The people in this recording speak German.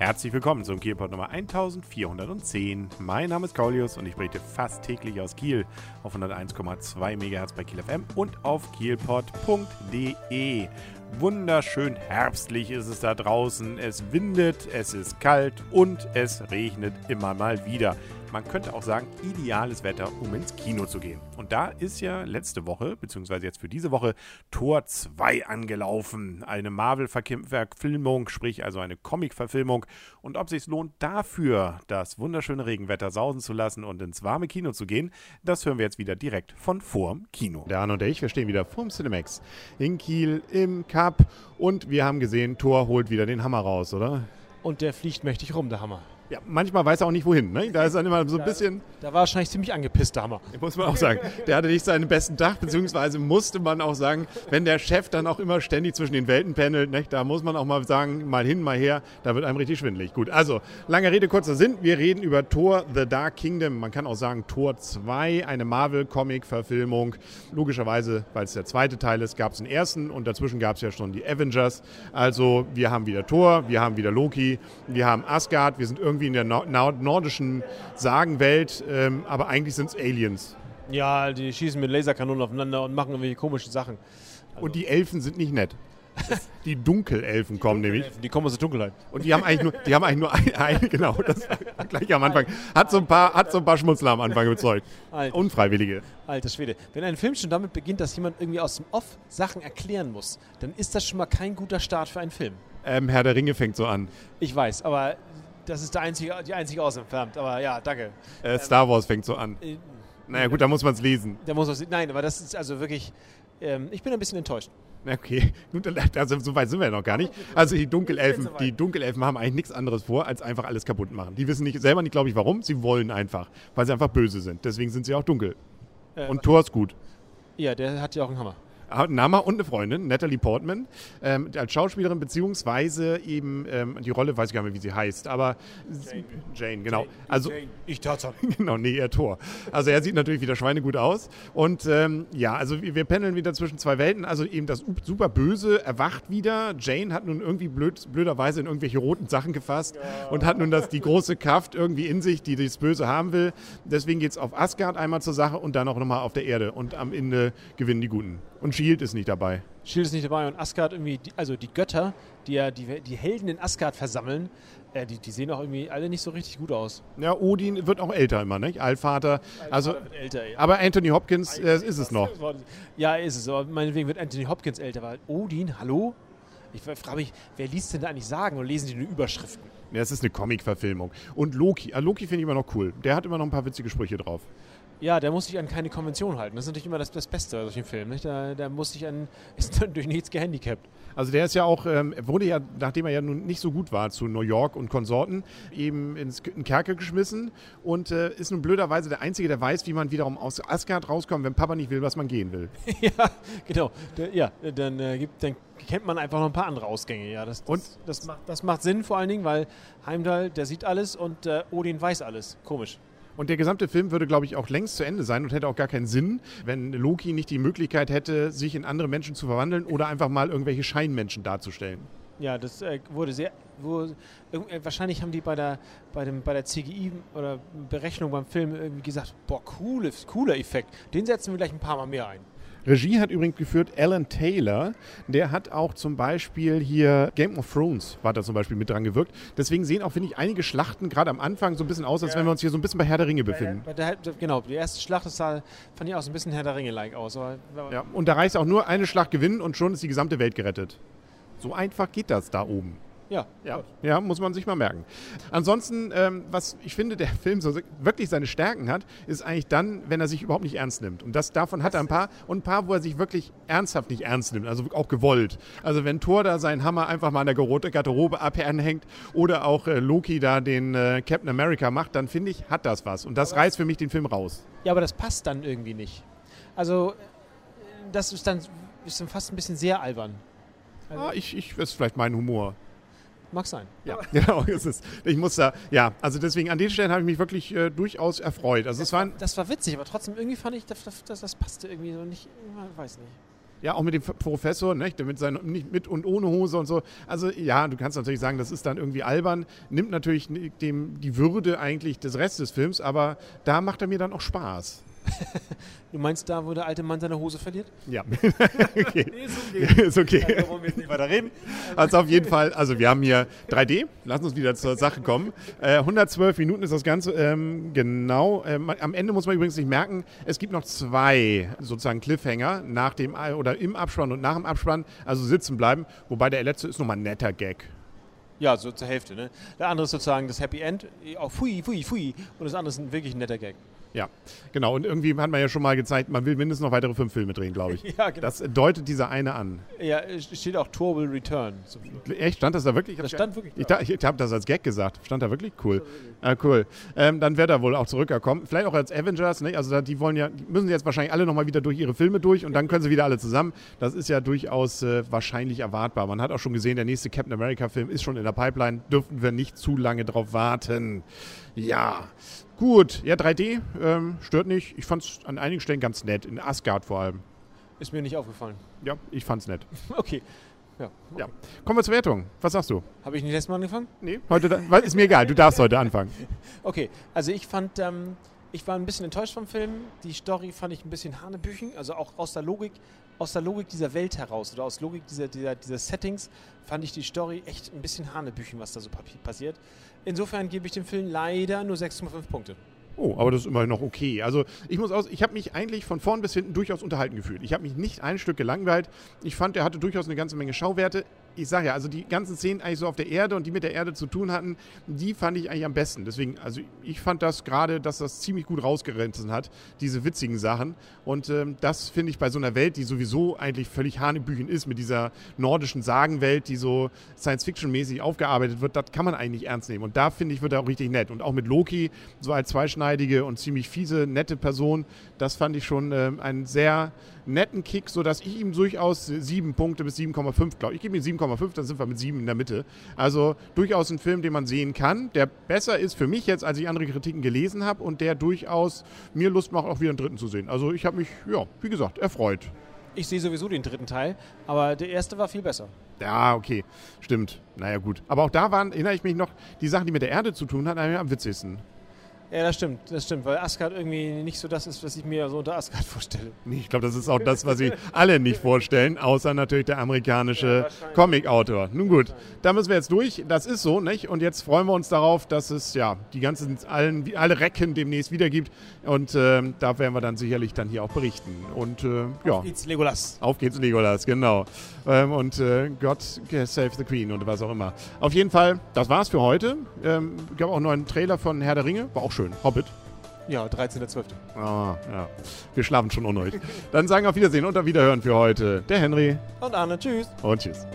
Herzlich willkommen zum Kielpot Nummer 1410. Mein Name ist Kaulius und ich berichte fast täglich aus Kiel auf 101,2 MHz bei Kiel FM und auf kielpot.de. Wunderschön herbstlich ist es da draußen. Es windet, es ist kalt und es regnet immer mal wieder man könnte auch sagen, ideales Wetter, um ins Kino zu gehen. Und da ist ja letzte Woche, beziehungsweise jetzt für diese Woche, Tor 2 angelaufen. Eine Marvel-Verfilmung, sprich also eine Comic-Verfilmung. Und ob es sich lohnt, dafür das wunderschöne Regenwetter sausen zu lassen und ins warme Kino zu gehen, das hören wir jetzt wieder direkt von vorm Kino. Der Arne und ich, wir stehen wieder vorm Cinemax in Kiel im Cup und wir haben gesehen, Tor holt wieder den Hammer raus, oder? Und der fliegt mächtig rum, der Hammer. Ja, manchmal weiß er auch nicht wohin. Ne? Da ist dann immer so ein bisschen. Da war wahrscheinlich ziemlich angepisst, der Hammer. Muss man auch sagen. Der hatte nicht seinen besten Tag, beziehungsweise musste man auch sagen, wenn der Chef dann auch immer ständig zwischen den Welten pendelt, ne, da muss man auch mal sagen, mal hin, mal her, da wird einem richtig schwindelig. Gut, also, lange Rede, kurzer Sinn. Wir reden über Thor The Dark Kingdom. Man kann auch sagen Thor 2, eine Marvel-Comic-Verfilmung. Logischerweise, weil es der zweite Teil ist, gab es den ersten und dazwischen gab es ja schon die Avengers. Also, wir haben wieder Thor, wir haben wieder Loki, wir haben Asgard, wir sind irgendwie irgendwie in der nordischen Sagenwelt, ähm, aber eigentlich sind es Aliens. Ja, die schießen mit Laserkanonen aufeinander und machen irgendwelche komischen Sachen. Also und die Elfen sind nicht nett. Die Dunkelelfen kommen nämlich. Die kommen aus der Dunkelheit. Und die haben eigentlich nur, die haben eigentlich nur ein, ein genau, das gleich am Anfang. Hat so ein paar, hat so ein paar Schmutzler am Anfang überzeugt. Alter. Unfreiwillige. Alter Schwede. Wenn ein Film schon damit beginnt, dass jemand irgendwie aus dem Off Sachen erklären muss, dann ist das schon mal kein guter Start für einen Film. Ähm, Herr der Ringe fängt so an. Ich weiß, aber das ist der einzige, die einzige Ausentfernt. Aber ja, danke. Äh, Star Wars fängt so an. Äh, naja, gut, da muss man es lesen. Da muss man's, nein, aber das ist also wirklich. Ähm, ich bin ein bisschen enttäuscht. Okay, also so weit sind wir ja noch gar nicht. Also die Dunkelelfen, die Dunkelelfen haben eigentlich nichts anderes vor, als einfach alles kaputt machen. Die wissen nicht, selber nicht, glaube ich, warum. Sie wollen einfach, weil sie einfach böse sind. Deswegen sind sie auch dunkel. Äh, Und Thor ist gut. Ja, der hat ja auch einen Hammer einen Name und eine Freundin, Natalie Portman, ähm, als Schauspielerin, beziehungsweise eben ähm, die Rolle, weiß ich gar nicht mehr, wie sie heißt, aber Jane, Jane genau. Jane. Also, Jane. Ich Tarzan. genau, nee, er Tor. Also er sieht natürlich wieder schweinegut aus. Und ähm, ja, also wir pendeln wieder zwischen zwei Welten. Also eben das super Böse erwacht wieder. Jane hat nun irgendwie blöd, blöderweise in irgendwelche roten Sachen gefasst ja. und hat nun das, die große Kraft irgendwie in sich, die das Böse haben will. Deswegen geht es auf Asgard einmal zur Sache und dann auch nochmal auf der Erde. Und am Ende gewinnen die Guten. Und Shield ist nicht dabei. Shield ist nicht dabei und Asgard irgendwie, also die Götter, die ja die, die Helden in Asgard versammeln, äh, die, die sehen auch irgendwie alle nicht so richtig gut aus. Ja, Odin wird auch älter immer, nicht? Allvater. Also, älter, ja. Aber Anthony Hopkins äh, ist es noch. Ja, ist es. Aber meinetwegen wird Anthony Hopkins älter, weil Odin, hallo? Ich frage mich, wer liest denn da eigentlich sagen und lesen die nur Überschriften? Ja, es ist eine Comic-Verfilmung. Und Loki, ah, Loki finde ich immer noch cool. Der hat immer noch ein paar witzige Sprüche drauf. Ja, der muss sich an keine Konvention halten. Das ist natürlich immer das, das Beste bei solchen Filmen. Nicht? Der, der muss sich an, ist durch nichts gehandicapt. Also der ist ja auch, ähm, wurde ja, nachdem er ja nun nicht so gut war zu New York und Konsorten, eben ins in Kerker geschmissen und äh, ist nun blöderweise der Einzige, der weiß, wie man wiederum aus Asgard rauskommt, wenn Papa nicht will, was man gehen will. ja, genau. Der, ja, dann, äh, gibt, dann kennt man einfach noch ein paar andere Ausgänge. Ja, das, das, und? Das, macht, das macht Sinn vor allen Dingen, weil Heimdall, der sieht alles und äh, Odin weiß alles. Komisch. Und der gesamte Film würde, glaube ich, auch längst zu Ende sein und hätte auch gar keinen Sinn, wenn Loki nicht die Möglichkeit hätte, sich in andere Menschen zu verwandeln oder einfach mal irgendwelche Scheinmenschen darzustellen. Ja, das äh, wurde sehr. Wo, äh, wahrscheinlich haben die bei der, bei, dem, bei der CGI oder Berechnung beim Film irgendwie gesagt: Boah, coole, cooler Effekt. Den setzen wir gleich ein paar Mal mehr ein. Regie hat übrigens geführt Alan Taylor. Der hat auch zum Beispiel hier Game of Thrones war da zum Beispiel mit dran gewirkt. Deswegen sehen auch, finde ich, einige Schlachten gerade am Anfang so ein bisschen aus, als ja. wenn wir uns hier so ein bisschen bei Herr der Ringe befinden. Ja, der, genau, die erste Schlacht das sah, fand ich auch so ein bisschen Herr der Ringe-like aus. Ja, und da reicht auch nur eine Schlacht gewinnen und schon ist die gesamte Welt gerettet. So einfach geht das da oben. Ja, ja. ja, muss man sich mal merken. Ansonsten, ähm, was ich finde, der Film so wirklich seine Stärken hat, ist eigentlich dann, wenn er sich überhaupt nicht ernst nimmt. Und das davon hat er ein paar und ein paar, wo er sich wirklich ernsthaft nicht ernst nimmt, also auch gewollt. Also wenn Thor da seinen Hammer einfach mal an der Garderobe abhängt oder auch äh, Loki da den äh, Captain America macht, dann finde ich, hat das was. Und das reißt für mich den Film raus. Ja, aber das passt dann irgendwie nicht. Also das ist dann, ist dann fast ein bisschen sehr albern. Also ah, ich, ich, das ist vielleicht mein Humor. Mag sein. Ja, genau. Ist es. Ich muss da, ja, also deswegen an den Stellen habe ich mich wirklich äh, durchaus erfreut. Also das, es war, das war witzig, aber trotzdem irgendwie fand ich, das, das, das passte irgendwie so nicht, ich weiß nicht. Ja, auch mit dem Professor, ne? mit, seinen, nicht mit und ohne Hose und so. Also ja, du kannst natürlich sagen, das ist dann irgendwie albern, nimmt natürlich dem die Würde eigentlich des Restes des Films, aber da macht er mir dann auch Spaß. Du meinst da, wo der alte Mann seine Hose verliert? Ja. okay. Nee, ist okay. ist okay. Also wollen wir jetzt nicht weiter reden. Also auf jeden Fall, also wir haben hier 3D. Lass uns wieder zur Sache kommen. Äh, 112 Minuten ist das Ganze. Ähm, genau. Ähm, am Ende muss man übrigens nicht merken, es gibt noch zwei sozusagen Cliffhanger nach dem oder im Abspann und nach dem Abspann. Also sitzen bleiben. Wobei der letzte ist nochmal ein netter Gag. Ja, so zur Hälfte. Ne? Der andere ist sozusagen das Happy End. Auch oh, fui, fui, fui. Und das andere ist ein wirklich netter Gag. Ja, genau. Und irgendwie hat man ja schon mal gezeigt, man will mindestens noch weitere fünf Filme drehen, glaube ich. ja, genau. Das deutet dieser eine an. Ja, es steht auch Tour will return. Echt? Stand das da wirklich? Das stand wirklich. Ich, ich, ich habe das als Gag gesagt. Stand da wirklich? Cool. Ah, cool. Ähm, dann wird er wohl auch zurückkommen. Vielleicht auch als Avengers. Ne? Also die wollen ja, die müssen jetzt wahrscheinlich alle nochmal wieder durch ihre Filme durch und dann können sie wieder alle zusammen. Das ist ja durchaus äh, wahrscheinlich erwartbar. Man hat auch schon gesehen, der nächste Captain America-Film ist schon in der Pipeline. Dürften wir nicht zu lange drauf warten. Ja, Gut, ja, 3D ähm, stört nicht. Ich fand es an einigen Stellen ganz nett, in Asgard vor allem. Ist mir nicht aufgefallen. Ja, ich fand's nett. okay. Ja, okay. ja. Kommen wir zur Wertung. Was sagst du? Habe ich nicht letztes Mal angefangen? Nee, heute da, ist mir egal. Du darfst heute anfangen. Okay, also ich fand, ähm, ich war ein bisschen enttäuscht vom Film. Die Story fand ich ein bisschen hanebüchen, also auch aus der Logik, aus der Logik dieser Welt heraus oder aus Logik dieser, dieser, dieser Settings fand ich die Story echt ein bisschen hanebüchen, was da so passiert. Insofern gebe ich dem Film leider nur 6,5 Punkte. Oh, aber das ist immerhin noch okay. Also ich muss aus, ich habe mich eigentlich von vorn bis hinten durchaus unterhalten gefühlt. Ich habe mich nicht ein Stück gelangweilt. Ich fand, er hatte durchaus eine ganze Menge Schauwerte ich sage ja, also die ganzen Szenen eigentlich so auf der Erde und die mit der Erde zu tun hatten, die fand ich eigentlich am besten. Deswegen, also ich fand das gerade, dass das ziemlich gut rausgerissen hat, diese witzigen Sachen. Und ähm, das finde ich bei so einer Welt, die sowieso eigentlich völlig hanebüchen ist, mit dieser nordischen Sagenwelt, die so Science-Fiction-mäßig aufgearbeitet wird, das kann man eigentlich ernst nehmen. Und da finde ich, wird er auch richtig nett. Und auch mit Loki, so als zweischneidige und ziemlich fiese, nette Person, das fand ich schon ähm, einen sehr netten Kick, sodass ich ihm durchaus 7 Punkte bis 7,5 glaube. Ich gebe ihm 7,5, dann sind wir mit 7 in der Mitte. Also durchaus ein Film, den man sehen kann, der besser ist für mich jetzt, als ich andere Kritiken gelesen habe und der durchaus mir Lust macht, auch wieder einen dritten zu sehen. Also ich habe mich, ja, wie gesagt, erfreut. Ich sehe sowieso den dritten Teil, aber der erste war viel besser. Ja, okay, stimmt. Naja, gut. Aber auch da waren, erinnere ich mich noch, die Sachen, die mit der Erde zu tun hatten, am witzigsten. Ja, das stimmt, das stimmt, weil Asgard irgendwie nicht so das ist, was ich mir so unter Asgard vorstelle. Ich glaube, das ist auch das, was sich alle nicht vorstellen, außer natürlich der amerikanische ja, Comic-Autor. Nun gut, da müssen wir jetzt durch. Das ist so, nicht? Und jetzt freuen wir uns darauf, dass es ja die ganzen allen, alle Recken demnächst wieder gibt. Und äh, da werden wir dann sicherlich dann hier auch berichten. Und äh, ja. Auf geht's, Legolas. Auf geht's, Legolas, genau. Ähm, und äh, God save the Queen und was auch immer. Auf jeden Fall, das war's für heute. Ähm, gab auch noch einen Trailer von Herr der Ringe, war auch schön. Hobbit. Ja, 13.12. Ah, ja. Wir schlafen schon unruhig. Dann sagen auf Wiedersehen und auf Wiederhören für heute der Henry. Und Arne. Tschüss. Und tschüss.